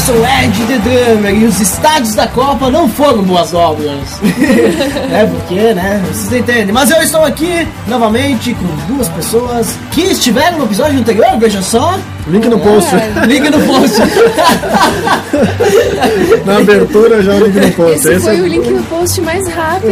Sou Ed The Drummer e os estádios da Copa não foram boas obras. é porque, né? Vocês entendem. Mas eu estou aqui novamente com duas pessoas que estiveram no episódio anterior, veja só. Link no post. Link no post. Na abertura já o link no post. Esse foi é- o link no post mais rápido.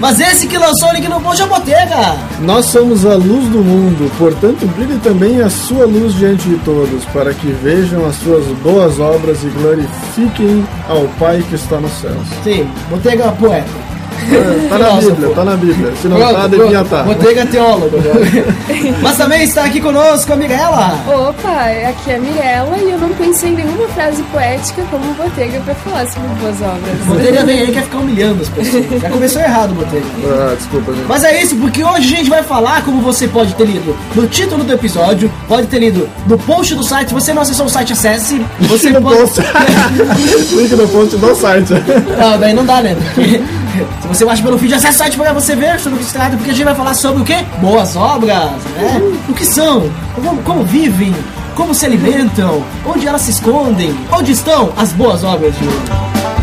Mas esse que lançou o link no é o Botega. Nós somos a luz do mundo, portanto brilhe também a sua luz diante de todos, para que vejam as suas boas obras e glorifiquem ao Pai que está nos céus. Sim, Botega é poeta. É, tá na Bíblia, tá na Bíblia. Se não Pronto, tá, devia estar. Botega é teólogo agora. Mas também está aqui conosco a Mirella. Opa, aqui é a Mirella e eu não pensei em nenhuma frase poética como Botega pra falar sobre boas obras. Botega vem aí quer ficar humilhando as pessoas. Já começou errado, Botega. Ah, desculpa, gente. Mas é isso, porque hoje a gente vai falar, como você pode ter lido no título do episódio, pode ter lido no post do site. Se você não acessou o site, acesse. Você no pode. post. link no post do site. Não, daí não dá, né? Se você baixa pelo feed, acessa o site pra você ver sobre o que se trata, porque a gente vai falar sobre o quê? Boas obras, né? O que são? Como, como vivem? Como se alimentam? Onde elas se escondem? Onde estão as boas obras de hoje?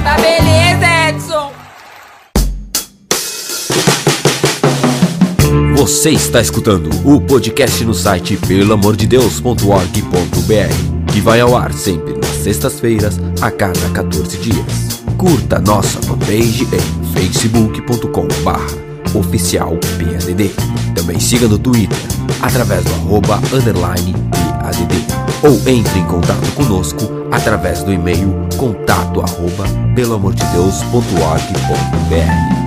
Tá beleza, Edson! Você está escutando o podcast no site pelamordedeus.org.br, que vai ao ar sempre nas sextas-feiras, a cada 14 dias. Curta nossa fanpage em facebook.com.br oficial PADD. Também siga no Twitter, através do arroba underline PADD. Ou entre em contato conosco através do e-mail contato arroba pelamordedeus.org.br.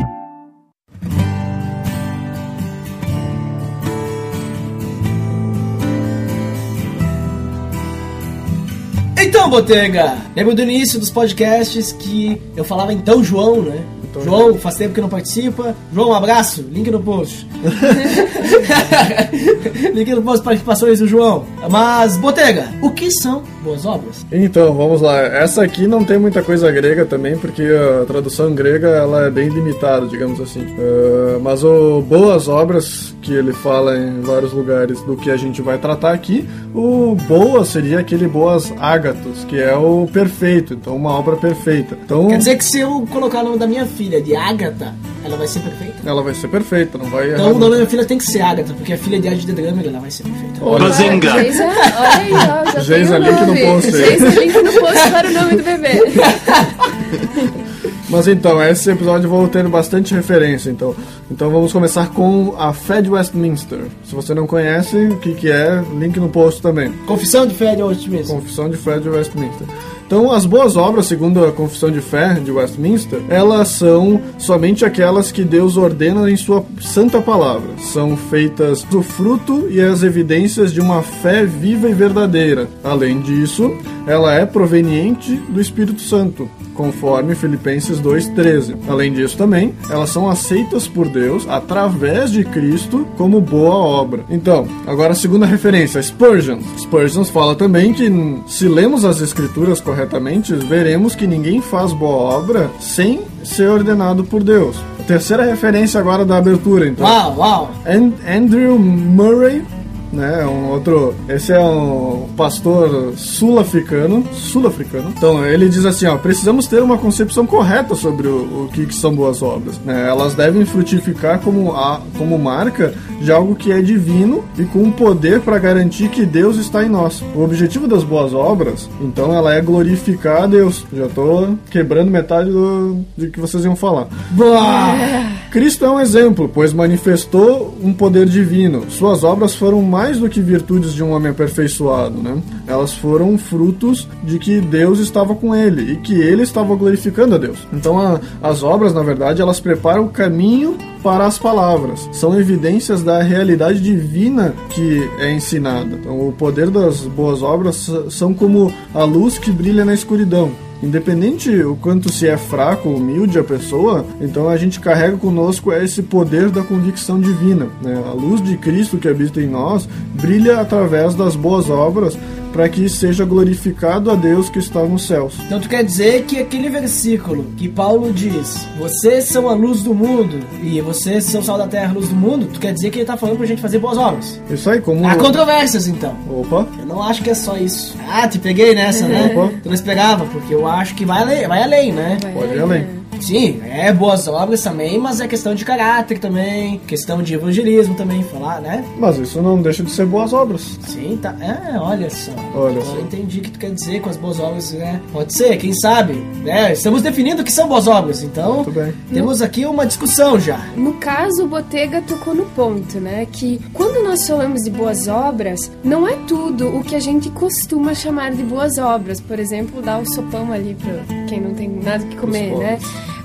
Então, Botega, lembra do início dos podcasts que eu falava então João, né? João, faz tempo que não participa. João, um abraço, link no post. link no post, participações do João. Mas, Botega, o que são boas obras? Então, vamos lá. Essa aqui não tem muita coisa grega também, porque a tradução grega ela é bem limitada, digamos assim. Ah, mas o boas obras, que ele fala em vários lugares do que a gente vai tratar aqui, o boa seria aquele boas ágatos, que é o perfeito, então uma obra perfeita. Então, Quer dizer que se eu colocar o nome da minha filha de Agatha, ela vai ser perfeita? ela vai ser perfeita, não vai Então errar. o nome da minha filha tem que ser Agatha, porque a filha de Ed The Drummer, ela vai ser perfeita. Bazinga! Geisa, olha aí, ó, Geisa, link no post. Geisa, link no post para o nome do bebê. Mas então, esse episódio vou ter bastante referência, então. Então vamos começar com a fé de Westminster. Se você não conhece, o que, que é, link no post também. Confissão de fé de Westminster. Confissão de Fé de Westminster. Então, as boas obras, segundo a Confissão de Fé de Westminster, elas são somente aquelas que Deus ordena em sua santa palavra. São feitas do fruto e as evidências de uma fé viva e verdadeira. Além disso, ela é proveniente do Espírito Santo, conforme Filipenses 2:13. Além disso também, elas são aceitas por Deus através de Cristo como boa obra. Então, agora a segunda referência, Spurgeon. Spurgeon fala também que se lemos as escrituras corretamente, veremos que ninguém faz boa obra sem ser ordenado por Deus. A terceira referência agora da abertura, então. Uau, uau. An- Andrew Murray, né, um outro, esse é um pastor sul-africano, sul-africano. Então ele diz assim, ó, precisamos ter uma concepção correta sobre o, o que, que são boas obras. né? Elas devem frutificar como a, como marca de algo que é divino e com um poder para garantir que Deus está em nós. O objetivo das boas obras, então, ela é glorificar a Deus. Já tô quebrando metade do, do que vocês iam falar. Cristo é um exemplo, pois manifestou um poder divino. Suas obras foram mais do que virtudes de um homem aperfeiçoado, né? Elas foram frutos de que Deus estava com ele e que ele estava glorificando a Deus. Então, a- as obras, na verdade, elas preparam o caminho para as palavras. São evidências da realidade divina que é ensinada. Então, o poder das boas obras são como a luz que brilha na escuridão. Independente o quanto se é fraco ou humilde a pessoa, então a gente carrega conosco esse poder da convicção divina. né? A luz de Cristo que habita em nós brilha através das boas obras para que seja glorificado a Deus que está nos céus. Então tu quer dizer que aquele versículo que Paulo diz, vocês são a luz do mundo e vocês são o sal da terra, a luz do mundo, tu quer dizer que ele tá falando pra gente fazer boas obras. Isso aí, como. Há controvérsias então. Opa! Eu não acho que é só isso. Ah, te peguei nessa, né? Opa. Tu não esperava, porque eu acho que vai além, vai além né? Pode ir além. Sim, é boas obras também, mas é questão de caráter também, questão de evangelismo também, falar, né? Mas isso não deixa de ser boas obras. Sim, tá. É, olha só. Olha Eu só. entendi o que tu quer dizer com as boas obras, né? Pode ser, quem sabe? Né? Estamos definindo o que são boas obras, então Muito bem. temos aqui uma discussão já. No caso, o Botega tocou no ponto, né? Que quando nós falamos de boas obras, não é tudo o que a gente costuma chamar de boas obras. Por exemplo, dar o sopão ali pra quem não tem nada que comer, né?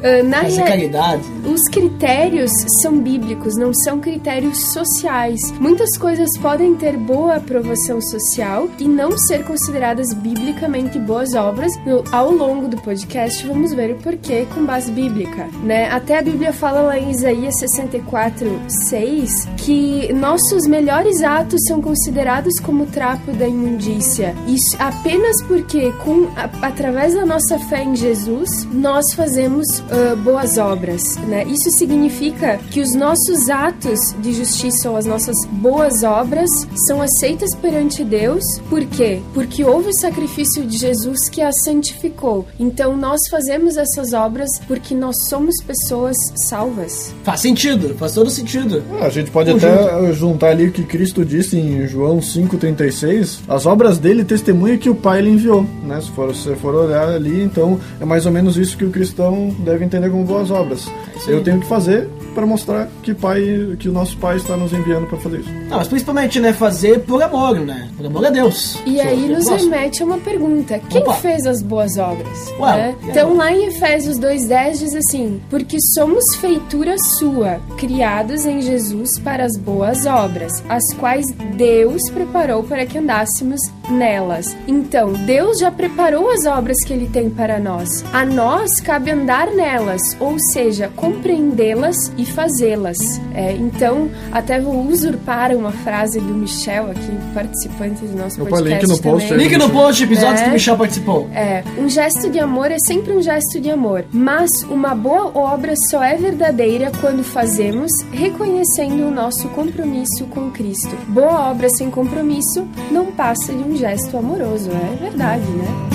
Ah, na Fazer rea- caridade. os critérios são bíblicos, não são critérios sociais. Muitas coisas podem ter boa aprovação social e não ser consideradas biblicamente boas obras. No- ao longo do podcast, vamos ver o porquê com base bíblica, né? Até a Bíblia fala lá em Isaías 64, 6 que nossos melhores atos são considerados como trapo da imundícia. Isso apenas porque com a- através da nossa fé em Jesus, nós fazemos ah, boas obras, né? Isso significa que os nossos atos de justiça ou as nossas boas obras são aceitas perante Deus. Por quê? Porque houve o sacrifício de Jesus que as santificou. Então nós fazemos essas obras porque nós somos pessoas salvas. Faz sentido, faz todo sentido. Ah, A gente pode Conjunto. até juntar ali o que Cristo disse em João 5,36. As obras dele testemunham que o Pai lhe enviou. Né? Se for, se for olhar ali, então é mais ou menos isso que o cristão deve entender como boas obras. aí. Eu tenho que fazer para mostrar que, pai, que o nosso Pai está nos enviando para fazer isso. Não, mas principalmente, né, fazer por amor, né? Por amor a Deus. E aí nos gosto. remete a uma pergunta: quem Opa. fez as boas obras? Ué, Né? e Então lá em Efésios 2:10 diz assim: porque somos feitura sua, criados em Jesus para as boas obras, as quais Deus preparou para que andássemos nelas. Então Deus já preparou as obras que Ele tem para nós. A nós cabe andar nelas, ou seja, compreendê-las e fazê-las. É, então até vou usurpar uma frase do Michel aqui, participante do nosso Opa, podcast link no post também. Link no post, episódios É. que o Michel participou. É, um gesto de amor é sempre um gesto de amor, mas uma boa obra só é verdadeira quando fazemos reconhecendo o nosso compromisso com Cristo. Boa obra sem compromisso não passa de um gesto amoroso, é verdade, né?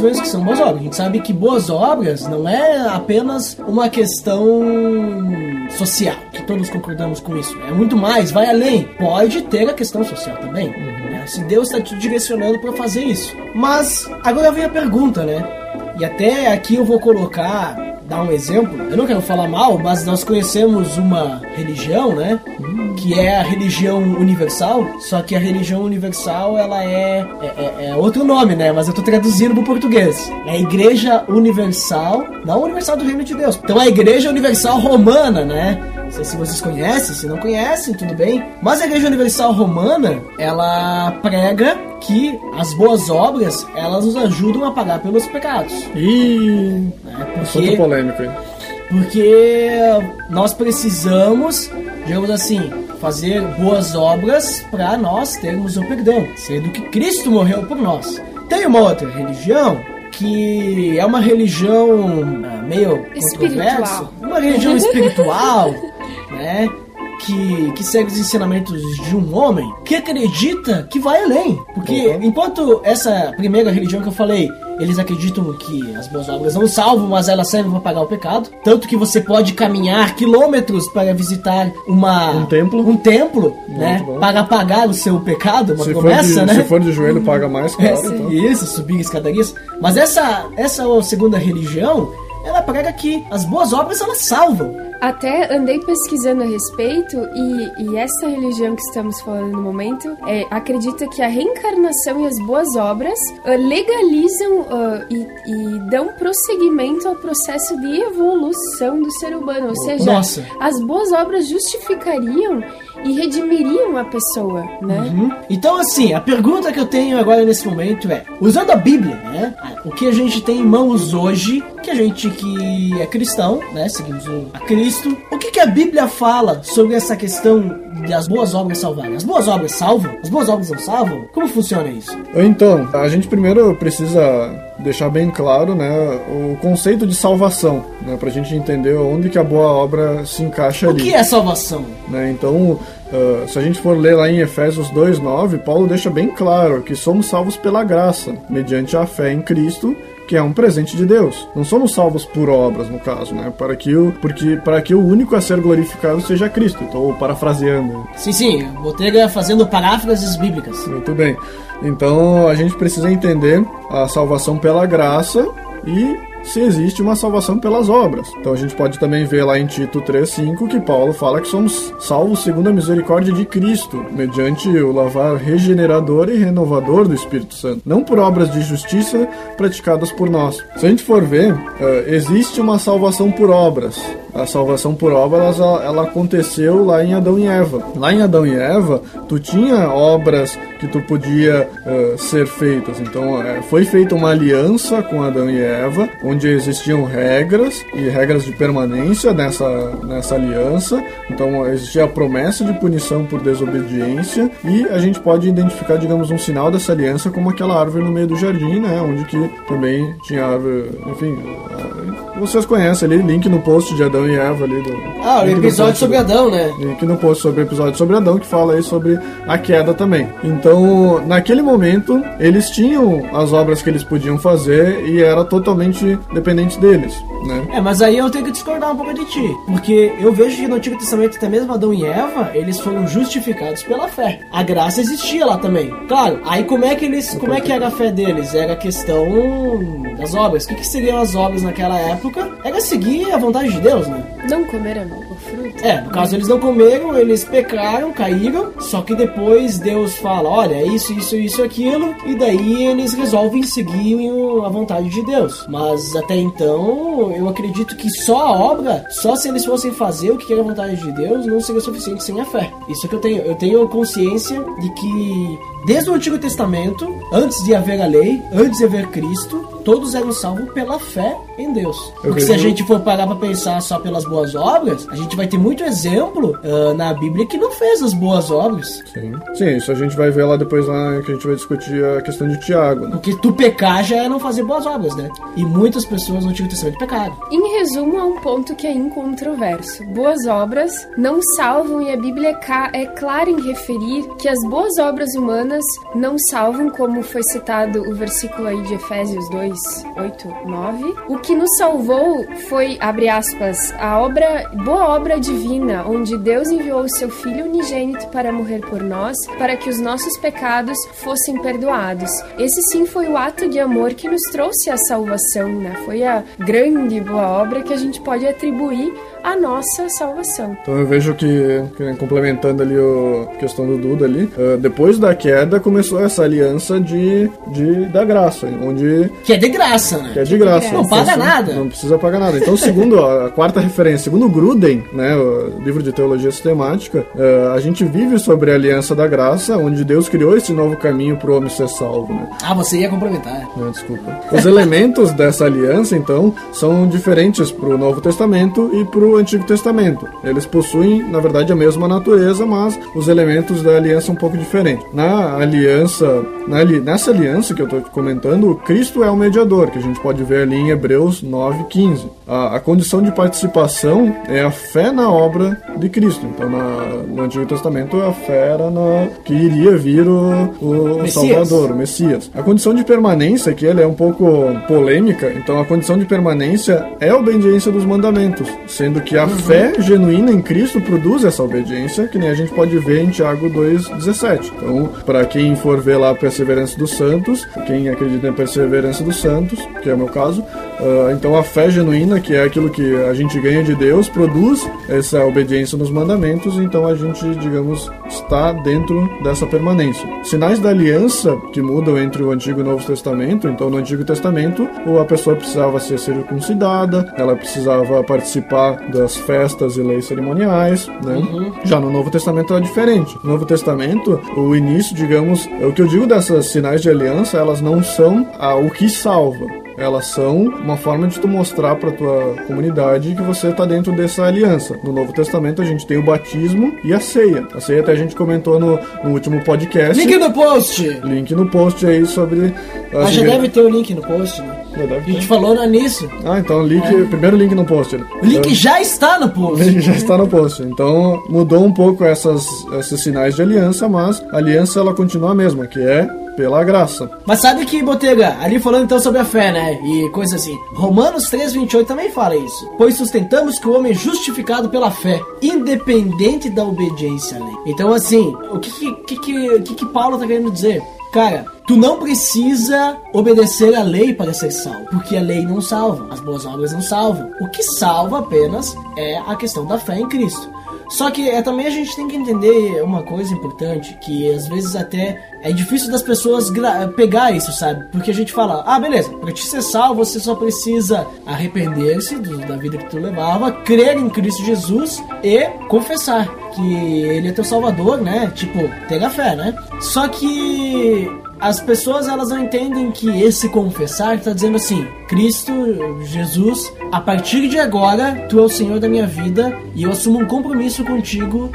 O que são boas obras. A gente sabe que boas obras não é apenas uma questão social, que todos concordamos com isso. É muito mais, vai além. Pode ter a questão social também. né? Se Deus está te direcionando para fazer isso. Mas agora vem a pergunta, né? E até aqui eu vou colocar, dar um exemplo. Eu não quero falar mal, mas nós conhecemos uma religião, né? Que é a religião universal. Só que a religião universal, ela é, é, é- é outro nome, né? Mas eu tô traduzindo pro português. É a Igreja Universal, não Universal do Reino de Deus. Então a Igreja Universal Romana, né? Não sei se vocês conhecem, se não conhecem, tudo bem. Mas a Igreja Universal Romana, ela prega que as boas obras, elas nos ajudam a pagar pelos pecados. E. Né? Assunto Porque, polêmico aí. porque nós precisamos, digamos assim, fazer boas obras para nós termos o perdão, sendo que Cristo morreu por nós. Tem uma outra religião que é uma religião ah, meio Espiritual. controversa, uma religião espiritual, né? Que, que segue os ensinamentos de um homem que acredita que vai além. Porque Uhum. enquanto essa primeira religião que eu falei, eles acreditam que as boas obras não salvam, mas elas servem para pagar o pecado. Tanto que você pode caminhar quilômetros para visitar uma, Um templo. um templo né? bom. Para pagar o seu pecado, uma Se promessa, de, né? se for de joelho, paga mais, É, claro. então. Isso, subir escadarias. Mas essa, essa segunda religião, ela prega que as boas obras elas salvam. Até andei pesquisando a respeito e, e essa religião que estamos falando no momento é, acredita que a reencarnação e as boas obras ah, legalizam ah, e, e dão prosseguimento ao processo de evolução do ser humano. Ou seja, Nossa. as boas obras justificariam e redimiriam a pessoa, né? Uhum. Então, assim, a pergunta que eu tenho agora nesse momento é: usando a Bíblia, né? O que a gente tem em mãos hoje, que a gente que é cristão, né? Seguimos a Cristo, o que, que a Bíblia fala sobre essa questão das boas obras salvarem? As boas obras salvam? As boas obras não salvam? Como funciona isso? Então, a gente primeiro precisa deixar bem claro, né, o conceito de salvação, né, pra gente entender onde que a boa obra se encaixa O ali. que é salvação? né? Então, ah, se a gente for ler lá em Efésios 2:9, Paulo deixa bem claro que somos salvos pela graça, mediante a fé em Cristo, que é um presente de Deus. Não somos salvos por obras, no caso, né? Para que o porque para que o único a ser glorificado seja Cristo. Estou parafraseando. Sim, sim, Botega fazendo paráfrases bíblicas. Muito bem. Então, a gente precisa entender a salvação pela graça e se existe uma salvação pelas obras. Então a gente pode também ver lá em Tito 3:5 que Paulo fala que somos salvos segundo a misericórdia de Cristo, mediante o lavar regenerador e renovador do Espírito Santo, não por obras de justiça praticadas por nós. Se a gente for ver, eh, existe uma salvação por obras. A salvação por obras ela, aconteceu lá em Adão e Eva. Lá em Adão e Eva, tu tinha obras que tu podia eh, ser feitas. Então, eh, foi feita uma aliança com Adão e Eva, onde existiam regras e regras de permanência nessa, nessa aliança. Então, existia a promessa de punição por desobediência e a gente pode identificar, digamos, um sinal dessa aliança como aquela árvore no meio do jardim, né, onde que também tinha árvore, enfim, vocês conhecem ali, link no post de Adão e Eva ali do Ah, o episódio sobre do- Adão, né? Link no post sobre o episódio sobre Adão, que fala aí sobre a queda também. Então, naquele momento, eles tinham as obras que eles podiam fazer e era totalmente dependente deles, né? É, mas aí eu tenho que discordar um pouco de ti. Porque eu vejo que no Antigo Testamento, até mesmo Adão e Eva, eles foram justificados pela fé. A graça existia lá também. Claro, aí como é que eles. Como é que era a fé deles? Era a questão das obras. O que, que seriam as obras naquela época? Era seguir a vontade de Deus, né? Não comeram o fruto. É, no caso eles não comeram, eles pecaram, caíram, só que depois Deus fala, olha, é isso, isso, isso, aquilo, e daí eles resolvem seguir a vontade de Deus. Mas até então, eu acredito que só a obra, só se eles fossem fazer o que era a vontade de Deus, não seria suficiente sem a fé. Isso que eu tenho, eu tenho consciência de que desde o Antigo Testamento, antes de haver a lei, antes de haver Cristo, todos eram salvos pela fé em Deus. Eu Porque se a gente for parar pra pensar só pelas boas obras, a gente vai ter muito exemplo ah, na Bíblia que não fez as boas obras. Sim. Sim, isso a gente vai ver lá depois lá que a gente vai discutir a questão de Tiago, né? Porque tu pecar já é não fazer boas obras, né? E muitas pessoas no Antigo Testamento pecaram. Em resumo, há um ponto que é incontroverso. Boas obras não salvam e a Bíblia é é clara em referir que as boas obras humanas não salvam, como foi citado o versículo aí de Efésios 2, 8, 9. O que nos salvou foi, abre aspas, a obra, boa obra divina, onde Deus enviou o seu Filho unigênito para morrer por nós, para que os nossos pecados fossem perdoados. Esse sim foi o ato de amor que nos trouxe a salvação, né? Foi a grande boa obra que a gente pode atribuir à nossa salvação. Então eu vejo que, que, complementando ali o- a questão do Duda ali, ah, depois da queda começou essa aliança de, de da graça, onde Que é de graça, né? que é de graça. Não paga nada. Não precisa pagar nada. Então, segundo a, a quarta referência, segundo Gruden, né, o livro de teologia sistemática, eh, a gente vive sobre a aliança da graça, onde Deus criou esse novo caminho para o homem ser salvo, né? Ah, você ia complementar. Não, desculpa. Os elementos dessa aliança, então, são diferentes para o Novo Testamento e para Antigo Testamento. Eles possuem, na verdade, a mesma natureza, mas os elementos da aliança são um pouco diferentes. Na aliança, na nessa aliança que eu estou comentando, Cristo é o mediador, que a gente pode ver ali em Hebreus 9:15. A, a condição de participação é a fé na obra de Cristo. Então, na- no Antigo Testamento, a fé era na, que iria vir o, o Messias. Salvador, o Messias. A condição de permanência, que ela é um pouco polêmica, então a condição de permanência é a obediência dos mandamentos, sendo que a fé genuína em Cristo produz essa obediência, que nem a gente pode ver em Tiago 2,17. Então, para quem for ver lá a perseverança dos santos, quem acredita na perseverança dos santos, que é o meu caso, ah, então a fé genuína que é aquilo que a gente ganha de Deus, produz essa obediência nos mandamentos, então a gente, digamos, está dentro dessa permanência. Sinais da aliança que mudam entre o Antigo e o Novo Testamento, então no Antigo Testamento a pessoa precisava ser circuncidada, ela precisava participar das festas e leis cerimoniais, né? Uhum. Já no Novo Testamento é diferente. No Novo Testamento, o início, digamos, o que eu digo dessas sinais de aliança, elas não são ah, o que salva. Elas são uma forma de tu mostrar para tua comunidade que você está dentro dessa aliança. No Novo Testamento a gente tem o batismo e a ceia. A ceia até a gente comentou no, no último podcast. Link no post! Link no post aí sobre. Mas já igre- deve ter o link no post, né? Deve A gente falou no início. Ah, então link, primeiro link no post. né? O link Então- já está no O post. link já está no post. Então mudou um pouco essas, esses sinais de aliança, mas a aliança ela continua a mesma, que é pela graça. Mas sabe que, Botega, ali falando então sobre a fé, né? E coisa assim. Romanos 3,28 também fala isso. Pois sustentamos que o homem é justificado pela fé, independente da obediência à lei. Então, assim, o que que, que, que, que, que Paulo tá querendo dizer? Cara, tu não precisa obedecer à lei para ser salvo, porque a lei não salva, as boas obras não salvam. O que salva apenas é a questão da fé em Cristo. Só que é, também a gente tem que entender uma coisa importante, que às vezes até é difícil das pessoas pegar isso, sabe? Porque a gente fala, ah, beleza, pra te ser salvo você só precisa arrepender-se da vida que tu levava, crer em Cristo Jesus e confessar que Ele é teu salvador, né? Tipo, ter a fé, né? Só que as pessoas elas não entendem que esse confessar está dizendo assim: Cristo, Jesus, a partir de agora, tu é o Senhor da minha vida e eu assumo um compromisso contigo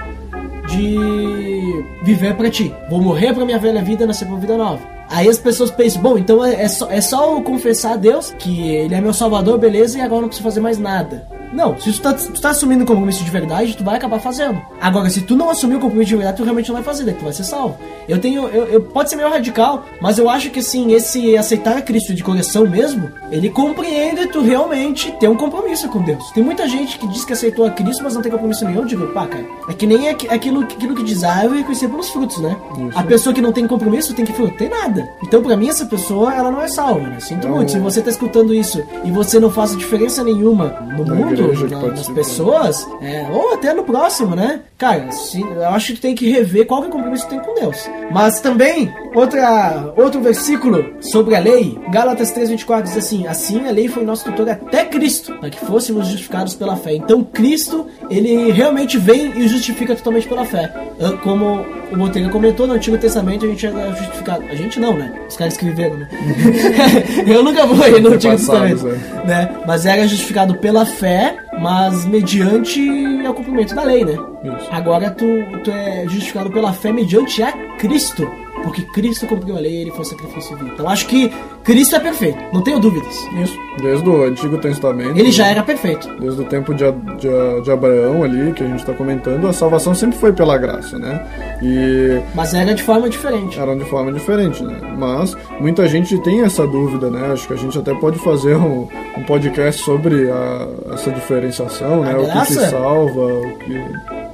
de viver pra ti. Vou morrer pra minha velha vida e nascer pra uma vida nova. Aí as pessoas pensam, bom, então é, é só, é só eu confessar a Deus que Ele é meu salvador, beleza, e agora não preciso fazer mais nada. Não, se tu tá, tu tá assumindo um compromisso de verdade, tu vai acabar fazendo. Agora, se tu não assumir o compromisso de verdade, tu realmente não vai fazer, daí tu vai ser salvo. Eu tenho, eu, eu- pode ser meio radical, mas eu acho que assim, esse aceitar a Cristo de coração mesmo, ele compreende tu realmente ter um compromisso com Deus. Tem muita gente que diz que aceitou a Cristo, mas não tem compromisso nenhum. Eu digo, pá, cara, é que nem aqu- aquilo, aquilo que diz, ah, eu reconhecer pelos frutos, né? Isso. A pessoa que não tem compromisso tem que fruto, tem nada. Então, pra mim, essa pessoa, ela não é salva, né? Sinto Então- muito. Se você tá escutando isso e você não faz diferença nenhuma no Na mundo, que na- nas pessoas, é, ou até no próximo, né? Cara, se- eu acho que tem que rever qual que é o compromisso que tem com Deus. Mas também, outra, outro versículo sobre a lei, Gálatas 3,24 diz assim: Assim a lei foi nosso tutor até Cristo, para que fôssemos justificados pela fé. Então Cristo, ele realmente vem e justifica totalmente pela fé. Ah, Como o Monteiro comentou, no Antigo Testamento a gente era justificado. A gente não, né? Os caras escreveram, né? eu nunca vou ir no Antigo Testamento né? Mas era justificado pela fé, mas mediante o cumprimento da lei, né? Isso. Agora tu, tu é justificado pela fé mediante a Cristo. Porque Cristo cumpriu a lei, ele foi sacrifício vivo. Então acho que Cristo é perfeito, não tenho dúvidas. Isso. Desde o Antigo Testamento. Ele já era perfeito. Desde o tempo de, de, de Abraão ali, que a gente está comentando, a salvação sempre foi pela graça, né? E Mas era de forma diferente. eram de forma diferente, né? Mas muita gente tem essa dúvida, né? Acho que a gente até pode fazer um, um podcast sobre a- essa diferenciação, né? A O que te graça? salva, o que...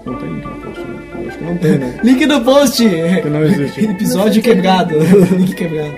Não tem link no não tem, né? Link no post! Que não existe. Episódio quebrado. Link quebrado.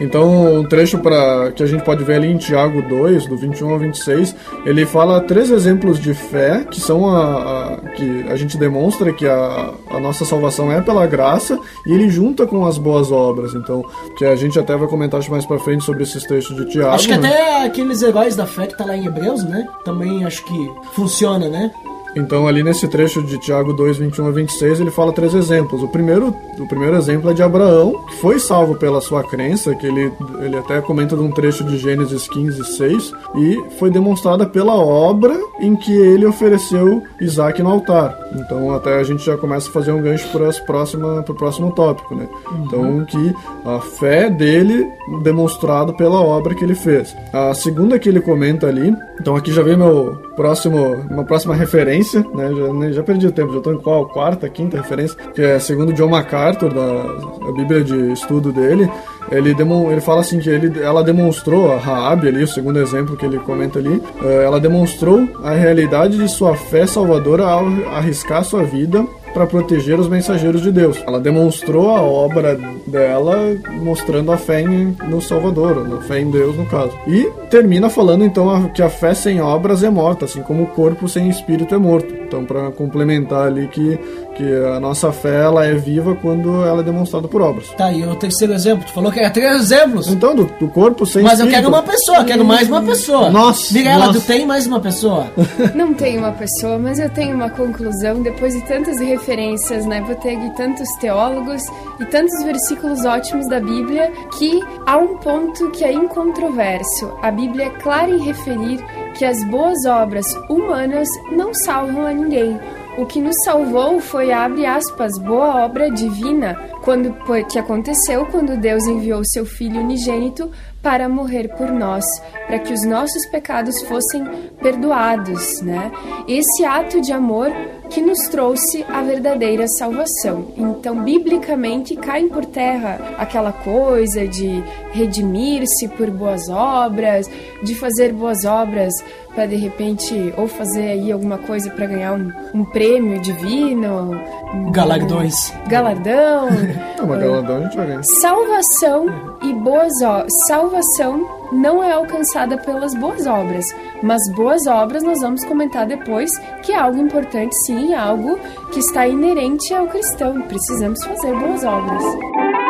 Então, um trecho para que a gente pode ver ali em Tiago 2, do 21 ao 26, ele fala três exemplos de fé que são a, a- que a gente demonstra que a, a nossa salvação é pela graça e ele junta com as boas obras. Então, que a gente até vai comentar mais para frente sobre esses trechos de Tiago. Acho que né? até aqueles heróis da fé que tá lá em Hebreus, né? Também acho que funciona, né? Então, ali nesse trecho de Tiago 2, 21 a 26, ele fala três exemplos. O primeiro, o primeiro exemplo é de Abraão, que foi salvo pela sua crença, que ele, ele até comenta de um trecho de Gênesis 15, 6, e foi demonstrada pela obra em que ele ofereceu Isaac no altar. Então, até a gente já começa a fazer um gancho para o próximo tópico, né? Então, que a fé dele demonstrada pela obra que ele fez. A segunda que ele comenta ali, então aqui já vem meu próximo, uma próxima referência, né? Já, né, já perdi o tempo, já estou em qual? Quarta, quinta referência, que é segundo John MacArthur, da a Bíblia de estudo dele. Ele, ele fala assim que ele, ela demonstrou, a Raab ali, o segundo exemplo que ele comenta ali, eh, ela demonstrou a realidade de sua fé salvadora ao arriscar sua vida para proteger os mensageiros de Deus. Ela demonstrou a obra dela mostrando a fé em, no Salvador, a fé em Deus no caso. E termina falando então que a fé sem obras é morta, assim como o corpo sem espírito é morto. Então para complementar ali que que a nossa fé ela é viva quando ela é demonstrada por obras. Tá, e o terceiro exemplo? Tu falou que era três exemplos. Então, do, do corpo sem Mas espírito. eu quero uma pessoa, quero mais uma pessoa. Nossa, Mirella, nossa. tu tem mais uma pessoa? Não tenho uma pessoa, mas eu tenho uma conclusão depois de tantas referências, né? Vou ter de tantos teólogos e tantos versículos ótimos da Bíblia que há um ponto que é incontroverso. A Bíblia é clara em referir que as boas obras humanas não salvam a ninguém. O que nos salvou foi, abre aspas, boa obra divina, quando que aconteceu quando Deus enviou seu Filho unigênito para morrer por nós, para que os nossos pecados fossem perdoados, né? Esse ato de amor que nos trouxe a verdadeira salvação. Então, biblicamente, caem por terra aquela coisa de redimir-se por boas obras, de fazer boas obras para de repente ou fazer aí alguma coisa para ganhar um, um prêmio divino, um Galardões. galardão. Não, mas galadão a gente vai ganhar. Salvação e boas obras. Salvação não é alcançada pelas boas obras, mas boas obras nós vamos comentar depois, que é algo importante sim, algo que está inerente ao cristão. Precisamos fazer boas obras.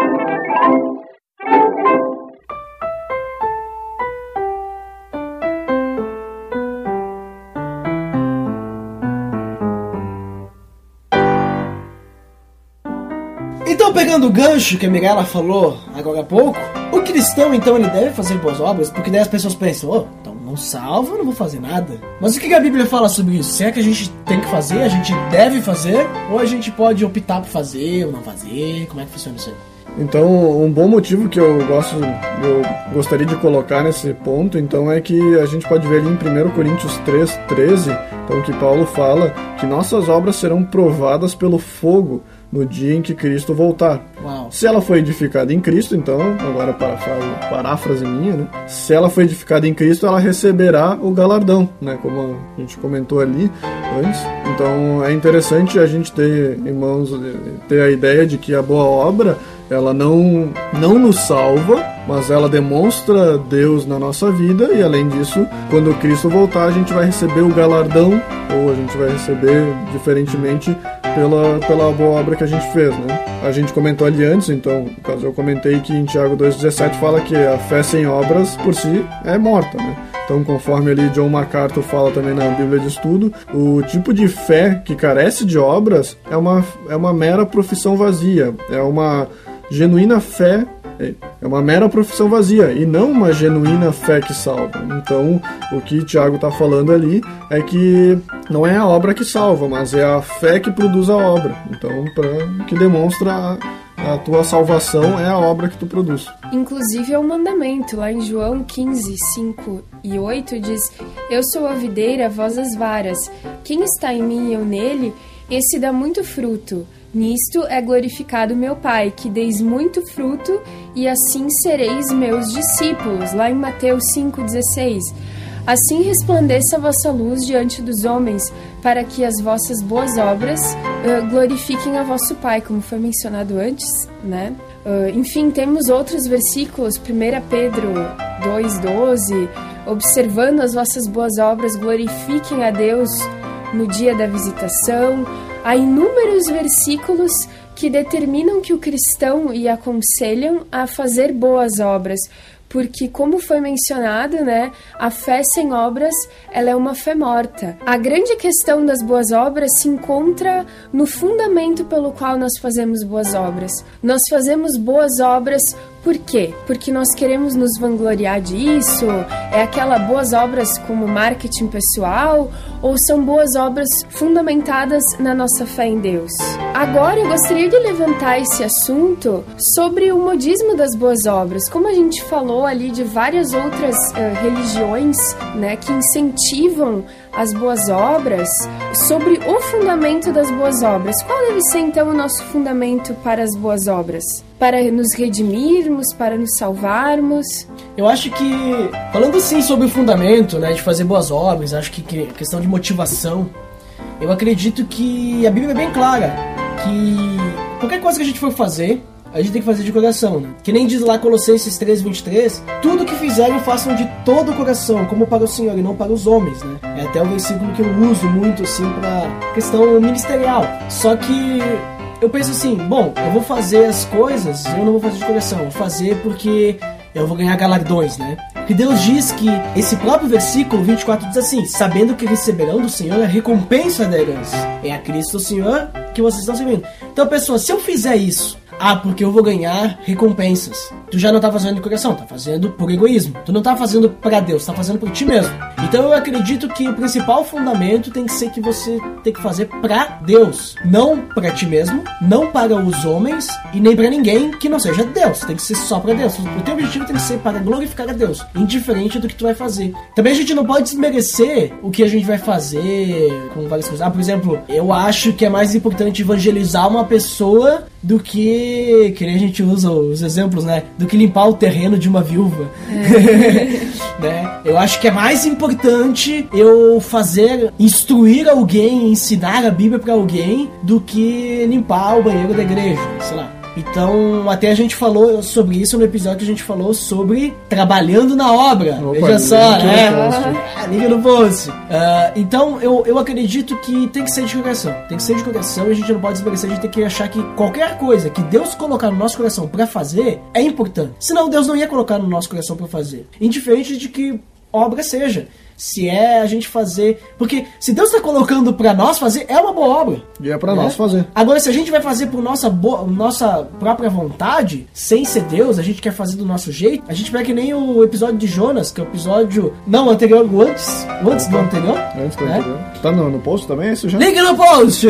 Pegando o gancho que a Mirella falou agora há pouco, o cristão, então, ele deve fazer boas obras, porque daí as pessoas pensam, oh, então não salva, eu não vou fazer nada. Mas o que a Bíblia fala sobre isso? Será que a gente tem que fazer, a gente deve fazer, ou a gente pode optar por fazer ou não fazer? Como é que funciona isso aí? Então, um bom motivo que eu gosto, eu gostaria de colocar nesse ponto, então é que a gente pode ver ali em 1 Coríntios 3, 13, então que Paulo fala que nossas obras serão provadas pelo fogo no dia em que Cristo voltar. Uau. Se ela foi edificada em Cristo, então, agora paráfrase, paráfrase minha, né? Se ela foi edificada em Cristo, ela receberá o galardão, né? Como a gente comentou ali antes. Então, é interessante a gente ter, irmãos, ter a ideia de que a boa obra ela não, não nos salva, mas ela demonstra Deus na nossa vida e além disso, quando Cristo voltar, a gente vai receber o galardão ou a gente vai receber diferentemente pela, pela boa obra que a gente fez, né? A gente comentou ali antes, então, no caso eu comentei que em Tiago 2,17 fala que a fé sem obras por si é morta, né? Então, conforme ali John MacArthur fala também na Bíblia de Estudo, o tipo de fé que carece de obras é uma, é uma mera profissão vazia, é uma genuína fé é uma mera profissão vazia e não uma genuína fé que salva. Então, o que Tiago está falando ali é que não é a obra que salva, mas é a fé que produz a obra. Então, para que demonstra a, a tua salvação é a obra que tu produz. Inclusive é um mandamento, lá em João 15, 5 e 8 diz: Eu sou a videira, vós as varas. Quem está em mim e eu nele, esse dá muito fruto. Nisto é glorificado meu Pai, que deis muito fruto, e assim sereis meus discípulos. Lá em Mateus 5,16. Assim resplandeça a vossa luz diante dos homens, para que as vossas boas obras uh, glorifiquem a vosso Pai, como foi mencionado antes, né? Uh, enfim, temos outros versículos, 1 Pedro 2,12, observando as vossas boas obras, glorifiquem a Deus no dia da visitação. Há inúmeros versículos que determinam que o cristão e aconselham a fazer boas obras, porque como foi mencionado, né, a fé sem obras, ela é uma fé morta. A grande questão das boas obras se encontra no fundamento pelo qual nós fazemos boas obras. Nós fazemos boas obras por quê? Porque nós queremos nos vangloriar disso? É aquela boas obras como marketing pessoal? Ou são boas obras fundamentadas na nossa fé em Deus? Agora eu gostaria de levantar esse assunto sobre o modismo das boas obras. Como a gente falou ali de várias outras uh, religiões né, que incentivam as boas obras, sobre o fundamento das boas obras. Qual deve ser então o nosso fundamento para as boas obras? Para nos redimirmos, para nos salvarmos? Eu acho que, falando sim sobre o fundamento, né, de fazer boas obras, acho que- questão de motivação, eu acredito que a Bíblia é bem clara. que qualquer coisa que a gente for fazer, a gente tem que fazer de coração, né? Que nem diz lá Colossenses 3, 23, tudo que fizerem façam de todo o coração, como para o Senhor e não para os homens, né? É até o versículo que eu uso muito, assim, pra questão ministerial. Só que eu penso assim, bom, eu vou fazer as coisas, eu não vou fazer de coração, vou fazer porque eu vou ganhar galardões, né? Porque Deus diz que esse próprio versículo 24 diz assim: sabendo que receberão do Senhor a recompensa da herança. É a Cristo o Senhor que vocês estão servindo. Então, pessoal, se eu fizer isso, ah, porque eu vou ganhar recompensas. Tu já não tá fazendo de coração, tá fazendo por egoísmo. Tu não tá fazendo para Deus, tá fazendo por ti mesmo. Então eu acredito que o principal fundamento tem que ser que você tem que fazer para Deus, não para ti mesmo, não para os homens e nem para ninguém que não seja Deus. Tem que ser só para Deus. O teu objetivo tem que ser para glorificar a Deus, indiferente do que tu vai fazer. Também a gente não pode desmerecer o que a gente vai fazer com várias coisas. Ah, por exemplo, eu acho que é mais importante evangelizar uma pessoa do que que a gente usa os exemplos, né? Do que limpar o terreno de uma viúva. né? Eu acho que é mais importante eu fazer instruir alguém, ensinar a Bíblia para alguém do que limpar o banheiro da igreja, sei lá. Então, até a gente falou sobre isso no episódio que a gente falou sobre trabalhando na obra. Opa, Veja só, né? Ah, liga no post. Ah, então, eu, eu acredito que tem que ser de coração. Tem que ser de coração e a gente não pode desmerecer. A gente tem que achar que qualquer coisa que Deus colocar no nosso coração pra fazer é importante. Senão, Deus não ia colocar no nosso coração pra fazer. Indiferente de que obra seja. Se é a gente fazer. Porque se Deus está colocando pra nós fazer, é uma boa obra. E é pra né? nós fazer. Agora, se a gente vai fazer por nossa, bo- nossa própria vontade, sem ser Deus, a gente quer fazer do nosso jeito, a gente vai que nem o episódio de Jonas, que é o episódio. Não, o anterior, o antes. o antes do anterior. Antes do né? anterior. Tá no, no post também isso já? Link no post!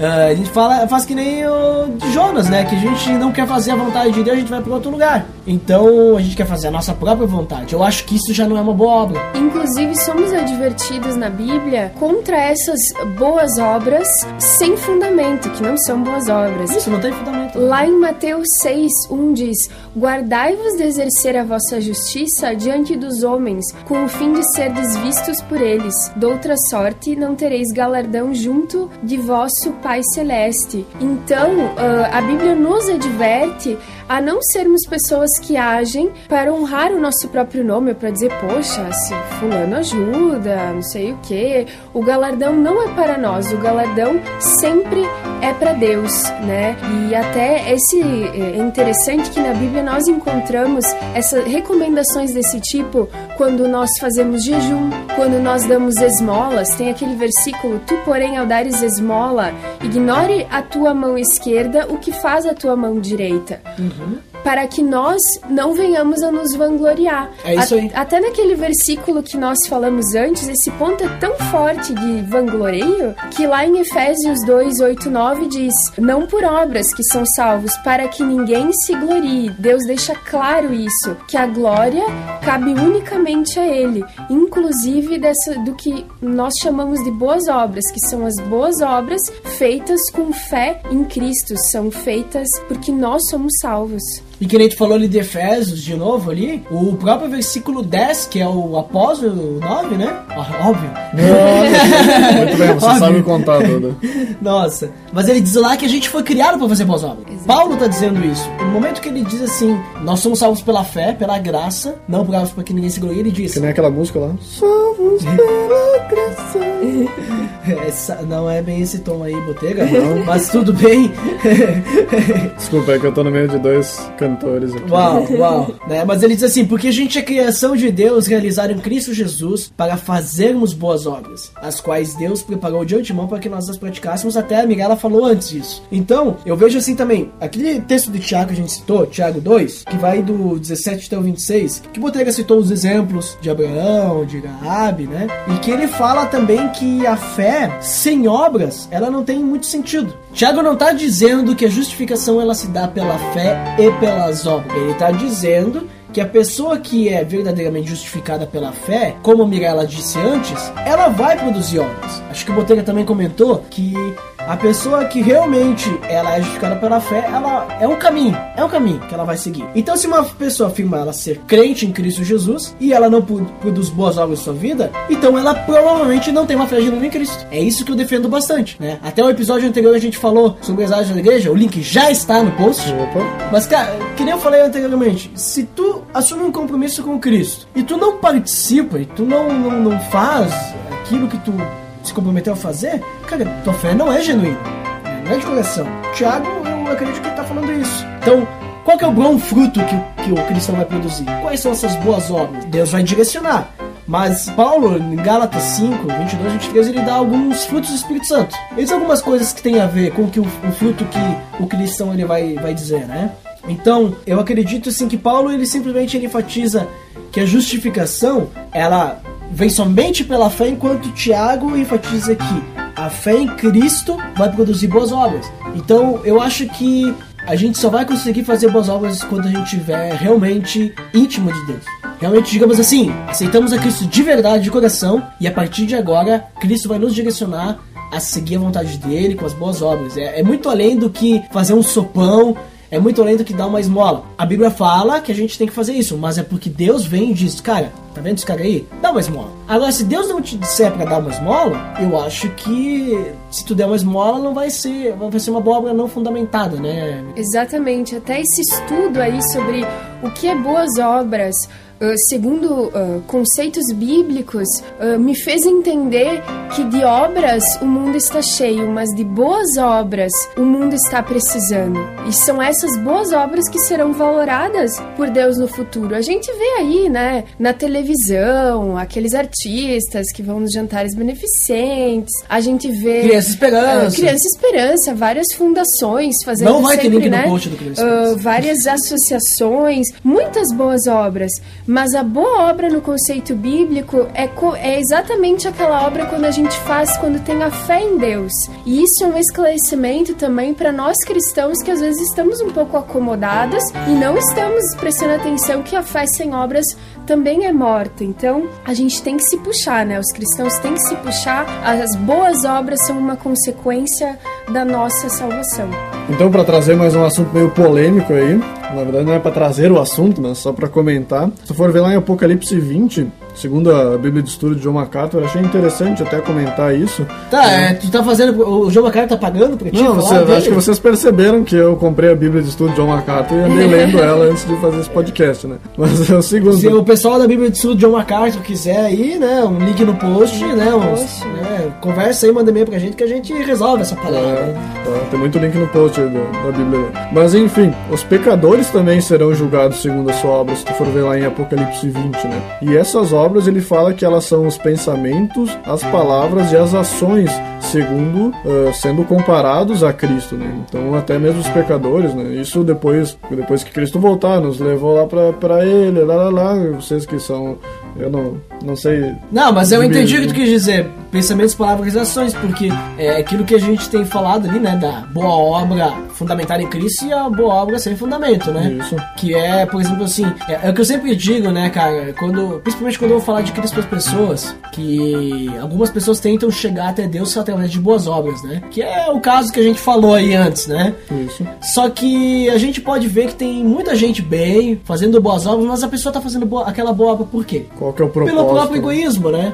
Ah, a gente fala, faz que nem o de Jonas, né? Que a gente não quer fazer a vontade de Deus, a gente vai para outro lugar. Então a gente quer fazer a nossa própria vontade. Eu acho que isso já não é uma boa obra. Inclusive, somos advertidos na Bíblia contra essas boas obras sem fundamento, que não são boas obras. Isso não tem fundamento. Lá em Mateus 6, 1 diz: Guardai-vos de exercer a vossa justiça diante dos homens, com o fim de serdes vistos por eles. Doutra sorte, não tereis galardão junto de vosso Pai Celeste. Então, ah, a Bíblia nos adverte a não sermos pessoas que agem para honrar o nosso próprio nome, para dizer, poxa, se fulano ajuda, não sei o que. O galardão não é para nós, o galardão sempre é para Deus, né? E até esse é interessante que na Bíblia nós encontramos essas recomendações desse tipo quando nós fazemos jejum, quando nós damos esmolas. Tem aquele versículo: Tu, porém, ao dares esmola, ignore a tua mão esquerda o que faz a tua mão direita. Mm-hmm. Para que nós não venhamos a nos vangloriar. É isso A- aí. Até naquele versículo que nós falamos antes, esse ponto é tão forte de vangloreio que lá em Efésios 2, 8, 9 diz: Não por obras que são salvos, para que ninguém se glorie. Deus deixa claro isso, que a glória cabe unicamente a Ele, inclusive dessa, do que nós chamamos de boas obras, que são as boas obras feitas com fé em Cristo, são feitas porque nós somos salvos. E que nem tu falou ali de Efésios, de novo ali, o próprio versículo 10, que é o após o 9, né? Óbvio. Muito bem, você Óbvio. sabe contar tudo. Nossa, mas ele diz lá que a gente foi criado para fazer boas obras. Paulo tá dizendo isso. No momento que ele diz assim, nós somos salvos pela fé, pela graça, não por para que ninguém se glorie, ele diz. Que nem aquela música lá. Somos pela graça. Essa, não é bem esse tom aí, Botega, não, mas tudo bem. Desculpa, é que eu tô no meio de dois cantores aqui. Uau, uau. Né? Mas ele diz assim: porque a gente é criação de Deus realizada em Cristo Jesus para fazermos boas obras, as quais Deus preparou de antemão para que nós as praticássemos. Até a Miguela falou antes disso. Então, eu vejo assim também: aquele texto de Tiago que a gente citou, Tiago 2, que vai do 17 até o 26, que Botega citou os exemplos de Abraão, de Raabe, né? E que ele fala também que a fé sem obras, ela não tem muito sentido. Tiago não está dizendo que a justificação ela se dá pela fé e pelas obras. Ele está dizendo que a pessoa que é verdadeiramente justificada pela fé, como Mirella disse antes, ela vai produzir obras. Acho que o Botega também comentou que A pessoa que realmente ela é justificada pela fé, ela é um caminho, é um caminho que ela vai seguir. Então, se uma pessoa afirma ela ser crente em Cristo Jesus e ela não produz boas obras em sua vida, então ela provavelmente não tem uma fé genuína em Cristo. É isso que eu defendo bastante, né? Até o episódio anterior a gente falou sobre as áreas da igreja, o link já está no post. Opa. Mas, cara, que nem eu falei anteriormente, se tu assume um compromisso com Cristo e tu não participa e tu não, não, não faz aquilo que tu se comprometeu a fazer, cara, tua fé não é genuína. Não é de coração. Tiago, eu acredito que ele tá falando isso. Então, qual que é o bom fruto que, que o cristão vai produzir? Quais são essas boas obras? Deus vai direcionar. Mas Paulo, em Gálatas 5, 22, 23, ele dá alguns frutos do Espírito Santo. Eles são algumas coisas que têm a ver com que o, o fruto que o cristão ele vai, vai dizer, né? Então, eu acredito assim que Paulo ele simplesmente ele enfatiza que a justificação ela vem somente pela fé, enquanto Tiago enfatiza que a fé em Cristo vai produzir boas obras. Então, eu acho que a gente só vai conseguir fazer boas obras quando a gente estiver realmente íntimo de Deus. Realmente, digamos assim, aceitamos a Cristo de verdade, de coração, e a partir de agora, Cristo vai nos direcionar a seguir a vontade dele com as boas obras. É, é muito além do que fazer um sopão, é muito além do que dar uma esmola. A Bíblia fala que a gente tem que fazer isso, mas é porque Deus vem e diz, cara, tá vendo esse cara aí? Dá uma esmola. Agora, se Deus não te disser pra dar uma esmola, eu acho que se tu der uma esmola, não vai ser, vai ser uma boa obra não fundamentada, né? Exatamente, até esse estudo aí sobre o que é boas obras, ah, segundo ah, conceitos bíblicos, ah, me fez entender que de obras o mundo está cheio, mas de boas obras o mundo está precisando. E são essas boas obras que serão valoradas por Deus no futuro. A gente vê aí, né, na televisão, aqueles artistas que vão nos jantares beneficentes, a gente vê. Criança Esperança. Ah, Criança Esperança, várias fundações fazendo Não vai ter sempre, link no né, post do Criança ah, Esperança. várias associações, muitas boas obras. Mas a boa obra no conceito bíblico é, co- é exatamente aquela obra quando a gente faz quando tem a fé em Deus. E isso é um esclarecimento também para nós cristãos que às vezes estamos um pouco acomodados e não estamos prestando atenção que a fé sem obras também é morta. Então, a gente tem que se puxar, né? Os cristãos têm que se puxar. As boas obras são uma consequência da nossa salvação. Então, para trazer mais um assunto meio polêmico aí, na verdade não é para trazer o assunto, mas só para comentar. Se for ver lá em Apocalipse 20, segundo a Bíblia de Estudo de John MacArthur, eu achei interessante até comentar isso. Tá, é, tu tá fazendo. O João Macario tá pagando pra ti? Não, você, dele? acho que vocês perceberam que eu comprei a Bíblia de Estudo de John MacArthur e andei lendo ela antes de fazer esse podcast, né? Mas é o segundo. Se o pessoal da Bíblia de Estudo John MacArthur quiser aí, né, um link no post, né, uns, post. né, conversa aí, manda e-mail pra gente que a gente resolve essa parada. né? É, tá, tem muito link no post aí da, da Bíblia. Mas enfim, os pecadores também serão julgados segundo a sua obra, se tu for ver lá em Apocalipse 20, né? E essas obras ele fala que elas são os pensamentos, as palavras e as ações, segundo ah, sendo comparados a Cristo, né? Então até mesmo os pecadores, né? Isso depois, depois que Cristo voltar, nos levou lá pra ele, lá lá lá, vocês que são. Eu não, não sei. Não, mas eu entendi o que tu quis dizer. Pensamentos, palavras e ações, porque é aquilo que a gente tem falado ali, né, da boa obra fundamentada em Cristo e a boa obra sem fundamento, né? Isso. Que é, por exemplo, assim, é, é o que eu sempre digo, né, cara, quando, principalmente quando eu vou falar de Cristo para as pessoas, que algumas pessoas tentam chegar até Deus através de boas obras, né? Que é o caso que a gente falou aí antes, né? Isso. Só que a gente pode ver que tem muita gente bem, fazendo boas obras, mas a pessoa tá fazendo boa- aquela boa obra por quê? Qual que é o propósito? Pelo próprio egoísmo, né?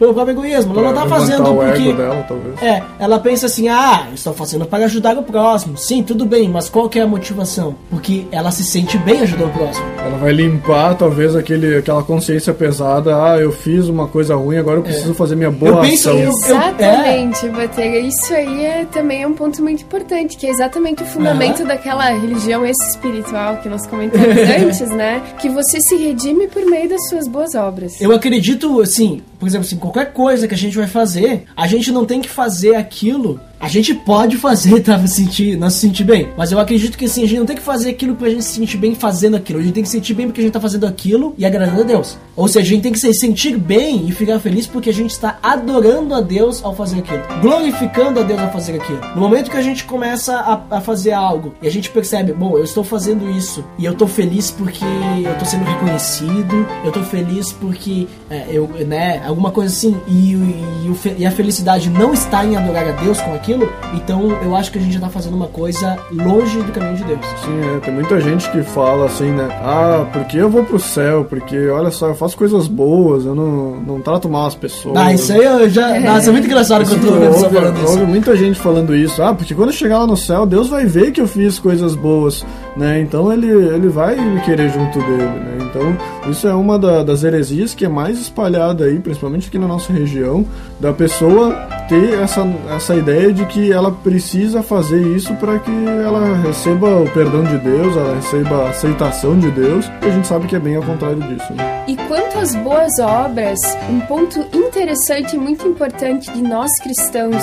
Pelo próprio egoísmo. Ela não tá fazendo o porque. ego dela, talvez. É, ela pensa assim, ah, eu estou fazendo para ajudar o próximo. Sim, tudo bem, mas qual que é a motivação? Porque ela se sente bem ajudando o próximo. Ela vai limpar, talvez, aquele, aquela consciência pesada. Ah, eu fiz uma coisa ruim, agora eu preciso fazer minha boa Eu penso- ação. eu- Exatamente, Batega. Isso aí é, também é um ponto muito importante, que é exatamente o fundamento daquela religião espiritual que nós comentamos antes, né? Que você se redime por meio das suas boas obras. Eu acredito, assim, por exemplo, assim, qualquer coisa que a gente vai fazer, a gente não tem que fazer aquilo. A gente pode fazer pra sentir, não se sentir bem. Mas eu acredito que assim, a gente não tem que fazer aquilo pra gente se sentir bem fazendo aquilo. A gente tem que se sentir bem porque a gente tá fazendo aquilo e agradando a Deus. Ou seja, a gente tem que se sentir bem e ficar feliz porque a gente está adorando a Deus ao fazer aquilo. Glorificando a Deus ao fazer aquilo. No momento que a gente começa a, a fazer algo e a gente percebe, bom, eu estou fazendo isso e eu tô feliz porque eu tô sendo reconhecido, eu tô feliz porque é, eu, né, alguma coisa assim, e, e, e a felicidade não está em adorar a Deus com aquilo, aquilo, então eu acho que a gente já tá fazendo uma coisa longe do caminho de Deus. Sim, é, tem muita gente que fala assim, né? Ah, porque eu vou pro céu? Porque, olha só, eu faço coisas boas, eu não, não trato mal as pessoas. Ah, isso aí eu já. Nossa, é muito engraçado quando eu ouve, falando isso. muita gente falando isso. Ah, porque quando eu chegar lá no céu, Deus vai ver que eu fiz coisas boas, né? Então ele, ele vai querer junto dele, né? Então isso é uma da- das heresias que é mais espalhada aí, principalmente aqui na nossa região, da pessoa ter essa, essa ideia de que ela precisa fazer isso para que ela receba o perdão de Deus, ela receba a aceitação de Deus, e a gente sabe que é bem ao contrário disso. Né? E quanto às boas obras, um ponto interessante e muito importante de nós cristãos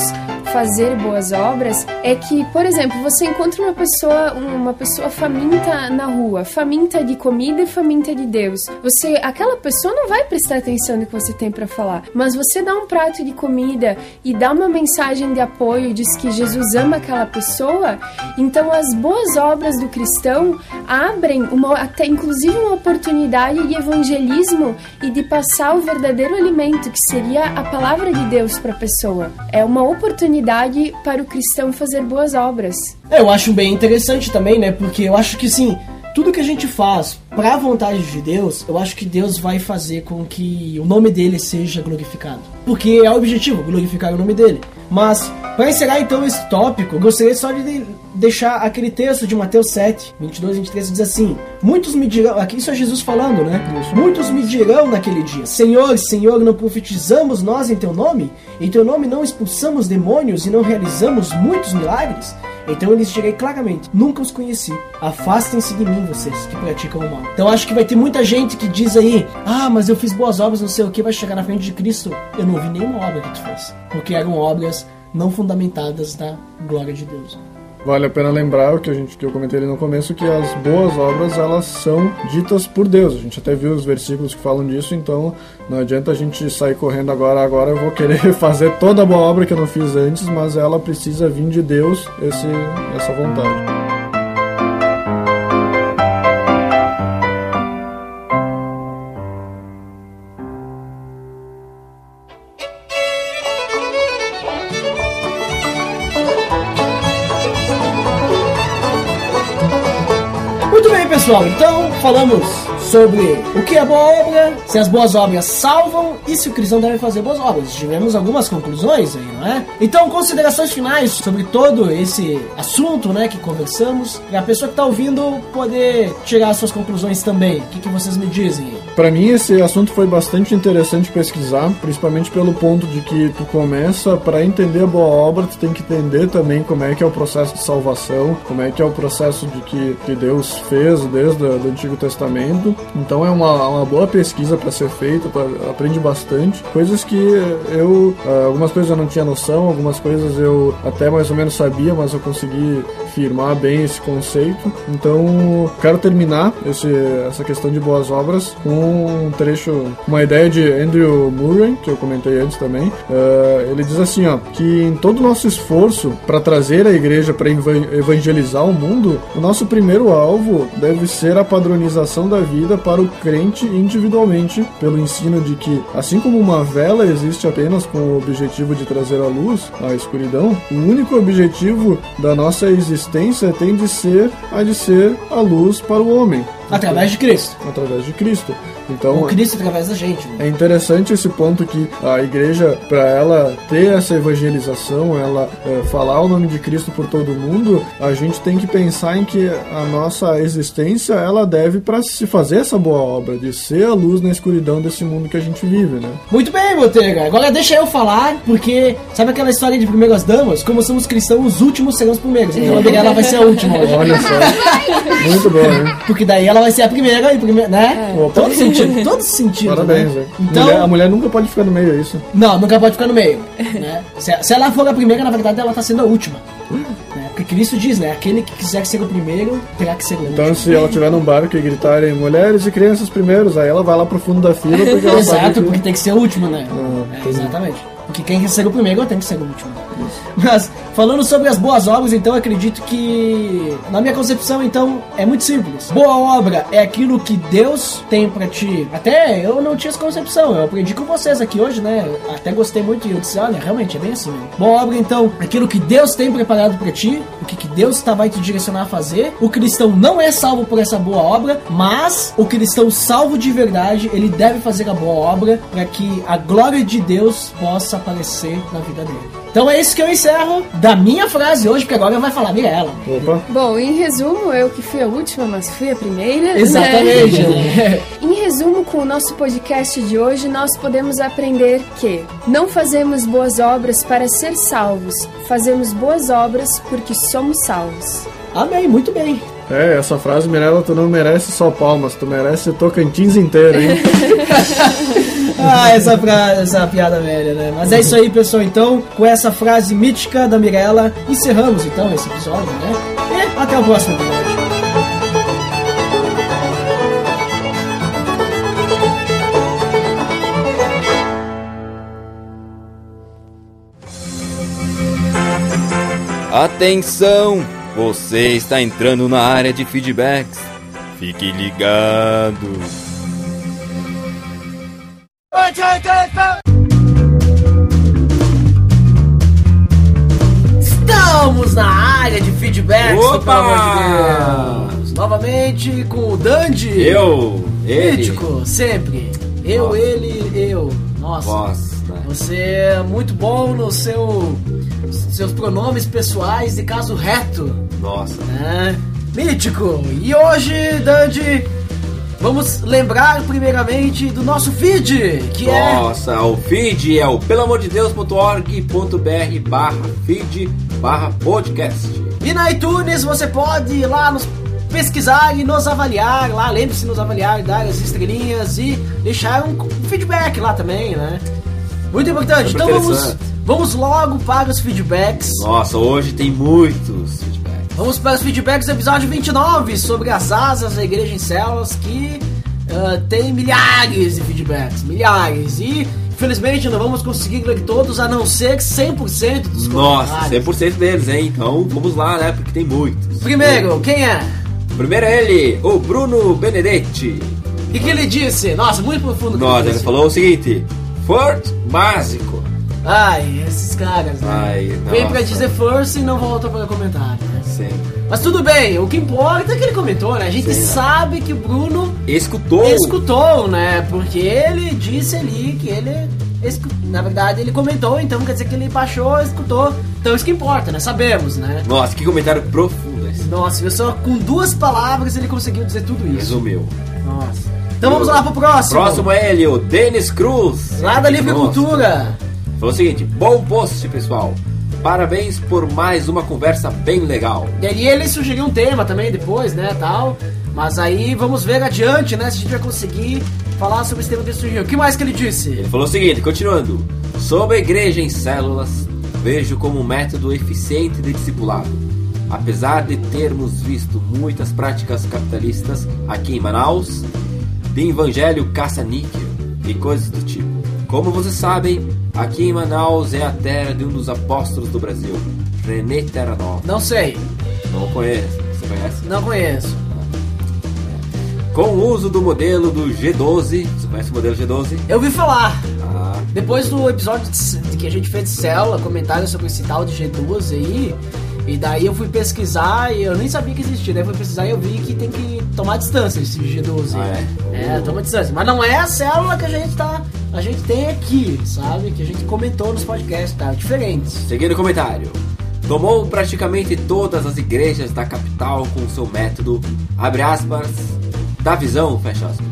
fazer boas obras é que, por exemplo, você encontra uma pessoa, uma pessoa faminta na rua, faminta de comida e faminta de Deus. Você, aquela pessoa não vai prestar atenção no que você tem para falar, mas você dá um prato de comida e dá uma mensagem de apoio, diz que Jesus ama aquela pessoa, então as boas obras do cristão abrem uma, até inclusive uma oportunidade de evangelismo e de passar o verdadeiro alimento, que seria a palavra de Deus para a pessoa. É uma oportunidade para o cristão fazer boas obras. É, eu acho bem interessante também, né? Porque eu acho que sim, tudo que a gente faz pra vontade de Deus, eu acho que Deus vai fazer com que o nome dele seja glorificado. Porque é o objetivo, glorificar o nome dele. Mas, para encerrar então esse tópico, eu gostaria só de de- deixar aquele texto de Mateus 7, 22 e 23, que diz assim: Muitos me dirão, aqui isso é Jesus falando, né? Muitos me dirão naquele dia: Senhor, Senhor, não profetizamos nós em teu nome? Em teu nome não expulsamos demônios e não realizamos muitos milagres? Então eu lhes direi claramente: nunca os conheci. Afastem-se de mim, vocês que praticam o mal. Então acho que vai ter muita gente que diz aí: ah, mas eu fiz boas obras, não sei o que, vai chegar na frente de Cristo. Eu não vi nenhuma obra que tu fez. Porque eram obras não fundamentadas na glória de Deus. Vale a pena lembrar o que a gente que eu comentei ali no começo que as boas obras elas são ditas por Deus. A gente até viu os versículos que falam disso, então não adianta a gente sair correndo agora, agora eu vou querer fazer toda a boa obra que eu não fiz antes, mas ela precisa vir de Deus esse essa vontade. Muito bem, pessoal. Então falamos sobre o que é boa obra, se as boas obras salvam e se o cristão deve fazer boas obras. Tivemos algumas conclusões aí, não é? Então, considerações finais sobre todo esse assunto, né, que conversamos, para a pessoa que está ouvindo poder tirar suas conclusões também. O que, que vocês me dizem? Para mim esse assunto foi bastante interessante pesquisar, principalmente pelo ponto de que tu começa para entender a boa obra, tu tem que entender também como é que é o processo de salvação, como é que é o processo de que, que Deus fez desde o Antigo Testamento. Então é uma, uma boa pesquisa para ser feita, tu aprende bastante, coisas que eu ah, algumas coisas eu não tinha noção, algumas coisas eu até mais ou menos sabia, mas eu consegui firmar bem esse conceito. Então, quero terminar esse, essa questão de boas obras com um trecho, uma ideia de Andrew Murray, que eu comentei antes também. Eh, ele diz assim, ó, que em todo o nosso esforço para trazer a igreja para evangelizar o mundo, o nosso primeiro alvo deve ser a padronização da vida para o crente individualmente, pelo ensino de que, assim como uma vela existe apenas com o objetivo de trazer a luz à escuridão, o único objetivo da nossa existência tem de ser a de ser a luz para o homem. Através de Cristo. Através de Cristo. Então, O Cristo através da gente. né? é interessante esse ponto que a igreja, para ela ter essa evangelização, ela é, falar o nome de Cristo por todo mundo, a gente tem que pensar em que a nossa existência ela deve para se fazer essa boa obra, de ser a luz na escuridão desse mundo que a gente vive, né? Muito bem, Botega. Agora deixa eu falar, porque sabe aquela história de primeiras damas? Como somos cristãos, os últimos serão os primeiros. Então a Miguel vai ser a última. Olha só. Muito bom, hein? Porque daí ela vai ser a primeira e primeira, né? Opa. Todo sentido, todo sentido. Parabéns, né? Então, Mulher- a mulher nunca pode ficar no meio, é isso? não, nunca pode ficar no meio. Né? Se, se ela for a primeira, na verdade ela tá sendo a última. Né? Porque Cristo diz, né? Aquele que quiser ser o primeiro, terá que ser o último. Então, se ela estiver num barco e gritarem mulheres e crianças primeiros, aí ela vai lá pro fundo da fila porque ela Exato, que- porque tem que ser o último, né? Ah, É, exatamente. Porque quem quer ser o primeiro tem que ser o último. Mas falando sobre as boas obras, então acredito que na minha concepção, então é muito simples. Boa obra é aquilo que Deus tem pra ti. Até eu não tinha essa concepção, eu aprendi com vocês aqui hoje, né? Até gostei muito e eu disse, olha, realmente é bem assim. Né? Boa obra então, é aquilo que Deus tem preparado pra ti, o que, que Deus tá, vai te direcionar a fazer. O cristão não é salvo por essa boa obra, mas o cristão salvo de verdade, ele deve fazer a boa obra para que a glória de Deus possa aparecer na vida dele. Então é isso que eu encerro da minha frase hoje, porque agora vai falar Mirella. Opa. Bom, em resumo, eu que fui a última, mas fui a primeira. né? Exatamente. né? Em resumo, com o nosso podcast de hoje, nós podemos aprender que não fazemos boas obras para ser salvos, fazemos boas obras porque somos salvos. Amém, muito bem. É, essa frase, Mirella, tu não merece só palmas, tu merece Tocantins inteiro, hein? Ah, essa, fra- essa piada velha, né? Mas é isso aí, pessoal. Então, com essa frase mítica da Mirella, encerramos então esse episódio, né? E até o próximo episódio. Atenção! Você está entrando na área de feedbacks. Fique ligado. Estamos na área de feedbacks, Opa! pelo amor de Deus. Novamente com o Dandy. Eu, ele, Mítico, sempre. Eu, Nossa. ele, eu. Nossa. Nossa, Você é muito bom no seu seus pronomes pessoais de caso reto, nossa. né? Mítico. E hoje, Dandy, vamos lembrar primeiramente do nosso feed, que é Nossa, o feed é o pelamordedeus.org.br barra feed barra podcast. E na iTunes você pode ir lá nos pesquisar e nos avaliar lá, lembre-se de nos avaliar, dar as estrelinhas e deixar um feedback lá também, né? Muito importante. Então vamos, vamos logo para os feedbacks. Nossa, hoje tem muitos feedbacks. Vamos para os feedbacks do episódio 29 sobre as asas da igreja em células que ah, tem milhares de feedbacks, milhares. E infelizmente não vamos conseguir ler todos a não ser 100% dos Nossa, comentários. 100% deles, hein? Então vamos lá, né? Porque tem muitos. Primeiro, quem é? Primeiro é ele, o Bruno Benedetti. E que ele disse? Nossa, muito profundo. Nossa, ele disse. falou o seguinte: Ford básico. Ai, esses caras, né? Ai, Vem pra dizer first e não volta para comentar, né? Sim. Mas tudo bem, o que importa é que ele comentou, né? A gente Sim, né? sabe que o Bruno Escutou. escutou, né? Porque ele disse ali que ele. Na verdade, ele comentou, então quer dizer que ele baixou, escutou. Então isso que importa, né? Sabemos, né? Nossa, que comentário profundo esse. Nossa, viu só com duas palavras ele conseguiu dizer tudo isso. Resumiu. Nossa. Então vamos lá pro próximo. Próximo é ele, o Denis Cruz. Lá da Livre Nossa. Cultura. Falou o seguinte: bom post, pessoal. Parabéns por mais uma conversa bem legal. E aí ele sugeriu um tema também depois, né, tal. Mas aí vamos ver adiante, né, se a gente vai conseguir falar sobre esse tema que ele sugeriu. O que mais que ele disse? Ele falou o seguinte, continuando. Sobre a igreja em células, vejo como um método eficiente de discipulado. Apesar de termos visto muitas práticas capitalistas aqui em Manaus, de evangelho caça-níquel e coisas do tipo. Como vocês sabem, aqui em Manaus é a terra de um dos apóstolos do Brasil, René Terra Nova. Não sei, Não conhece? Você conhece? não conheço. Com o uso do modelo do G12, você conhece o modelo G12? Eu ouvi falar. Ah, Depois do episódio que a gente fez de célula, comentário sobre esse tal de G12 aí. E daí eu fui pesquisar e eu nem sabia que existia. Daí eu fui pesquisar e eu vi que tem que tomar distância esse G12. Ah, é? toma distância. Mas não é a célula que a gente tá. A gente tem aqui, sabe? Que a gente comentou nos podcasts, tá? Diferentes. Seguindo o comentário. Tomou praticamente todas as igrejas da capital com seu método, abre aspas, da visão, fecha aspas,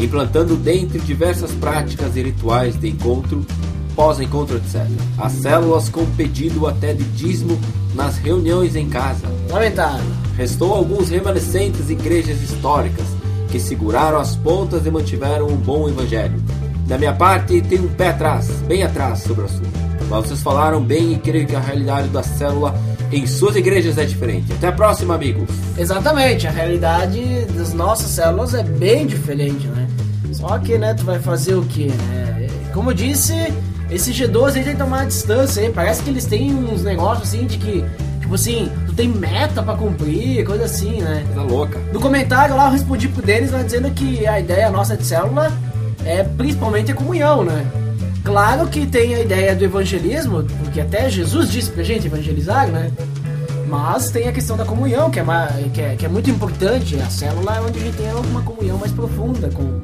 implantando dentre diversas práticas e rituais de encontro, pós-encontro, etc. As células com pedido até de dízimo nas reuniões em casa. Lamentável. Restou alguns remanescentes igrejas históricas que seguraram as pontas e mantiveram um bom evangelho. Da minha parte, tem um pé atrás, bem atrás sobre o assunto. Mas vocês falaram bem e creio que a realidade da célula em suas igrejas é diferente. Até a próxima, amigos. Exatamente, a realidade das nossas células é bem diferente, né? Só que, né, tu vai fazer o quê, né? Como eu disse, esse G12 aí tem que tomar distância, hein? Parece que eles têm uns negócios assim de que, tipo assim, tu tem meta pra cumprir, coisa assim, né? Coisa louca. No comentário lá eu respondi pro Denis lá dizendo que a ideia nossa de célula é principalmente a comunhão, né? Claro que tem a ideia do evangelismo, porque até Jesus disse pra gente evangelizar, né? Mas tem a questão da comunhão, que é, que é, que é muito importante. A célula é onde a gente tem uma comunhão mais profunda com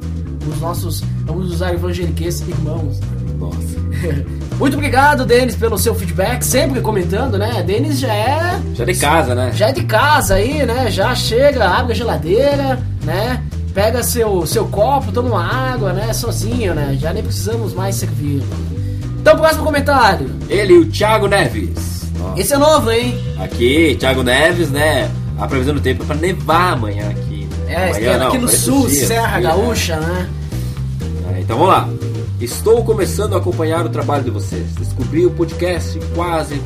os nossos, vamos usar evangeliques irmãos. Nossa. Muito obrigado, Denis, pelo seu feedback, sempre comentando, né? Denis já é Já de casa, né? já é de casa aí, né? Já chega, abre a geladeira, né? Pega seu, seu copo, toma uma água, né? Sozinho, né? Já nem precisamos mais servir. Então, próximo comentário. Ele, o Thiago Neves. Nossa. Esse é novo, hein? Aqui, Thiago Neves, né? A previsão do tempo é pra nevar amanhã aqui. né? É, amanhã, aqui no sul, dias Serra aqui, né? Gaúcha, né? É, então vamos lá. Estou começando a acompanhar o trabalho de vocês. Descobri o podcast quase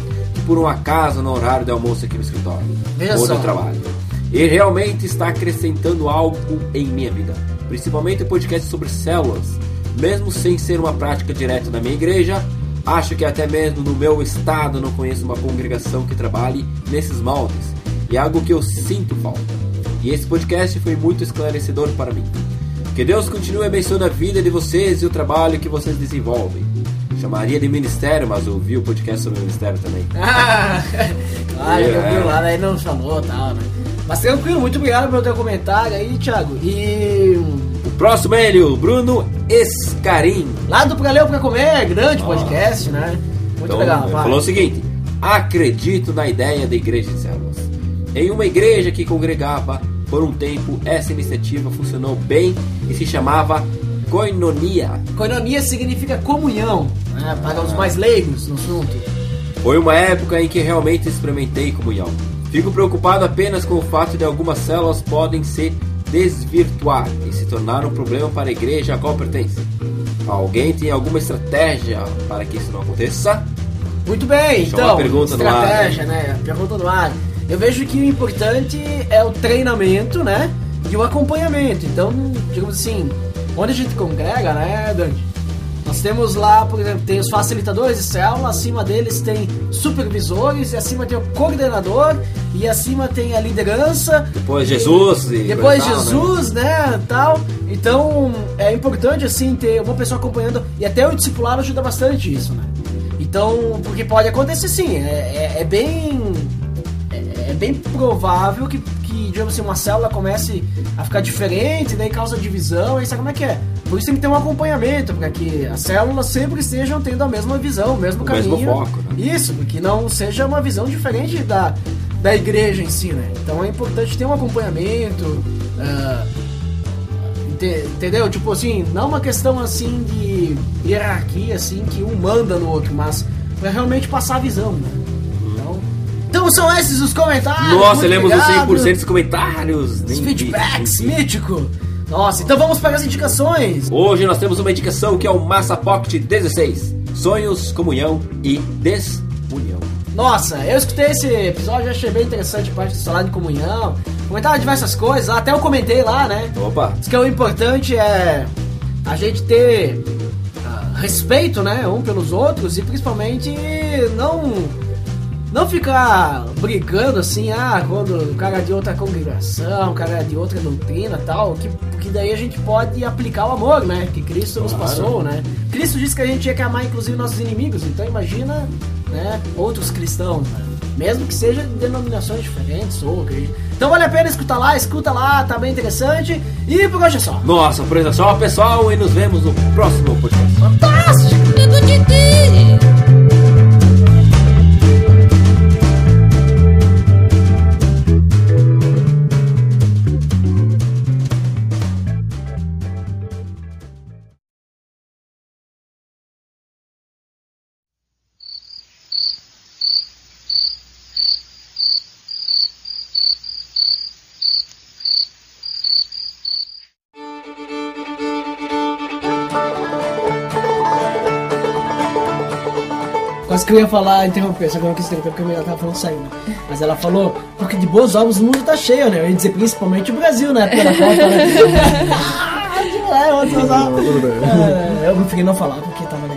por um acaso no horário de almoço aqui no escritório. Veja ou só. do trabalho. E realmente está acrescentando algo em minha vida. Principalmente o podcast sobre células. Mesmo sem ser uma prática direta da minha igreja, acho que até mesmo no meu estado não conheço uma congregação que trabalhe nesses moldes. E é algo que eu sinto falta. E esse podcast foi muito esclarecedor para mim. Que Deus continue abençoando a vida de vocês e o trabalho que vocês desenvolvem. Chamaria de ministério, mas ouvi o podcast sobre o ministério também. Ah, claro, É. eu vi lá, daí não e tal, né? Mas tranquilo, muito obrigado pelo teu comentário aí, Thiago. E O próximo é ele, o Bruno Escarim. lá do Pra Ler Pra Comer, grande podcast, né? Muito Então, legal, falou o seguinte: acredito na ideia da igreja em células. Em uma igreja que congregava por um tempo, essa iniciativa funcionou bem e se chamava Koinonia. Coinonia significa comunhão, né? Para os mais leigos no assunto. Foi uma época em que realmente experimentei comunhão. Fico preocupado apenas com o fato de algumas células podem se desvirtuar e se tornar um problema para a igreja a qual pertence. Alguém tem alguma estratégia para que isso não aconteça? Muito bem, Deixa então, pergunta no ar, estratégia, né? Pergunta no ar. Eu vejo que o importante é o treinamento, né? E o acompanhamento. Então, digamos assim, onde a gente congrega, né, Dante? Nós temos lá, por exemplo, tem os facilitadores de célula, acima deles tem supervisores, e acima tem o coordenador, e acima tem a liderança. Depois e- Jesus e Depois tal, né? Jesus, né, tal. Então, é importante, assim, ter uma pessoa acompanhando, e até o discipulado ajuda bastante isso, né? Então, porque pode acontecer sim, é, é- é bem. É, é bem provável que, que, digamos assim, uma célula comece a ficar diferente, daí causa divisão, aí sabe como é que é? Por isso tem que ter um acompanhamento, para que as células sempre estejam tendo a mesma visão, o mesmo O caminho. mesmo foco, né? Isso, porque não seja uma visão diferente da, da igreja em si, né? Então é importante ter um acompanhamento. ah, ente- entendeu? Tipo assim, não uma questão assim de hierarquia, assim, que um manda no outro, mas pra realmente passar a visão, né? Então, são esses os comentários. Nossa, lemos os obrigado. 100% dos comentários. Os feedbacks, vi. mítico. Nossa, então vamos para as indicações. Hoje nós temos uma indicação que é o Massa Pocket 16. Sonhos, comunhão e desunião. Nossa, eu escutei esse episódio, achei bem interessante a parte do salário de comunhão. Comentava diversas coisas, até eu comentei lá, né? Opa, Diz que o importante é a gente ter ah, respeito, né, um pelos outros e principalmente não não ficar brigando assim, ah, quando o cara é de outra congregação, o cara é de outra doutrina, tal, que porque daí a gente pode aplicar o amor, né, que Cristo nos Claro. passou, né? Cristo disse que a gente tinha que amar inclusive nossos inimigos, então imagina, né, outros cristãos, né? Mesmo que seja de denominações diferentes ou. Então vale a pena escutar lá, escuta lá, tá bem interessante. E por hoje é só. nossa, por hoje é só, pessoal, e nos vemos no próximo podcast. Fantástico! Quase que eu ia falar, interromper, só que eu não quis interromper porque a menina tava falando saindo. Mas ela falou, porque de boas obras o mundo tá cheio, né? Eu ia dizer principalmente o Brasil, né? Pela Copa, né? Ah, é, obras. Tudo bem. É, eu preferi não falar porque tava.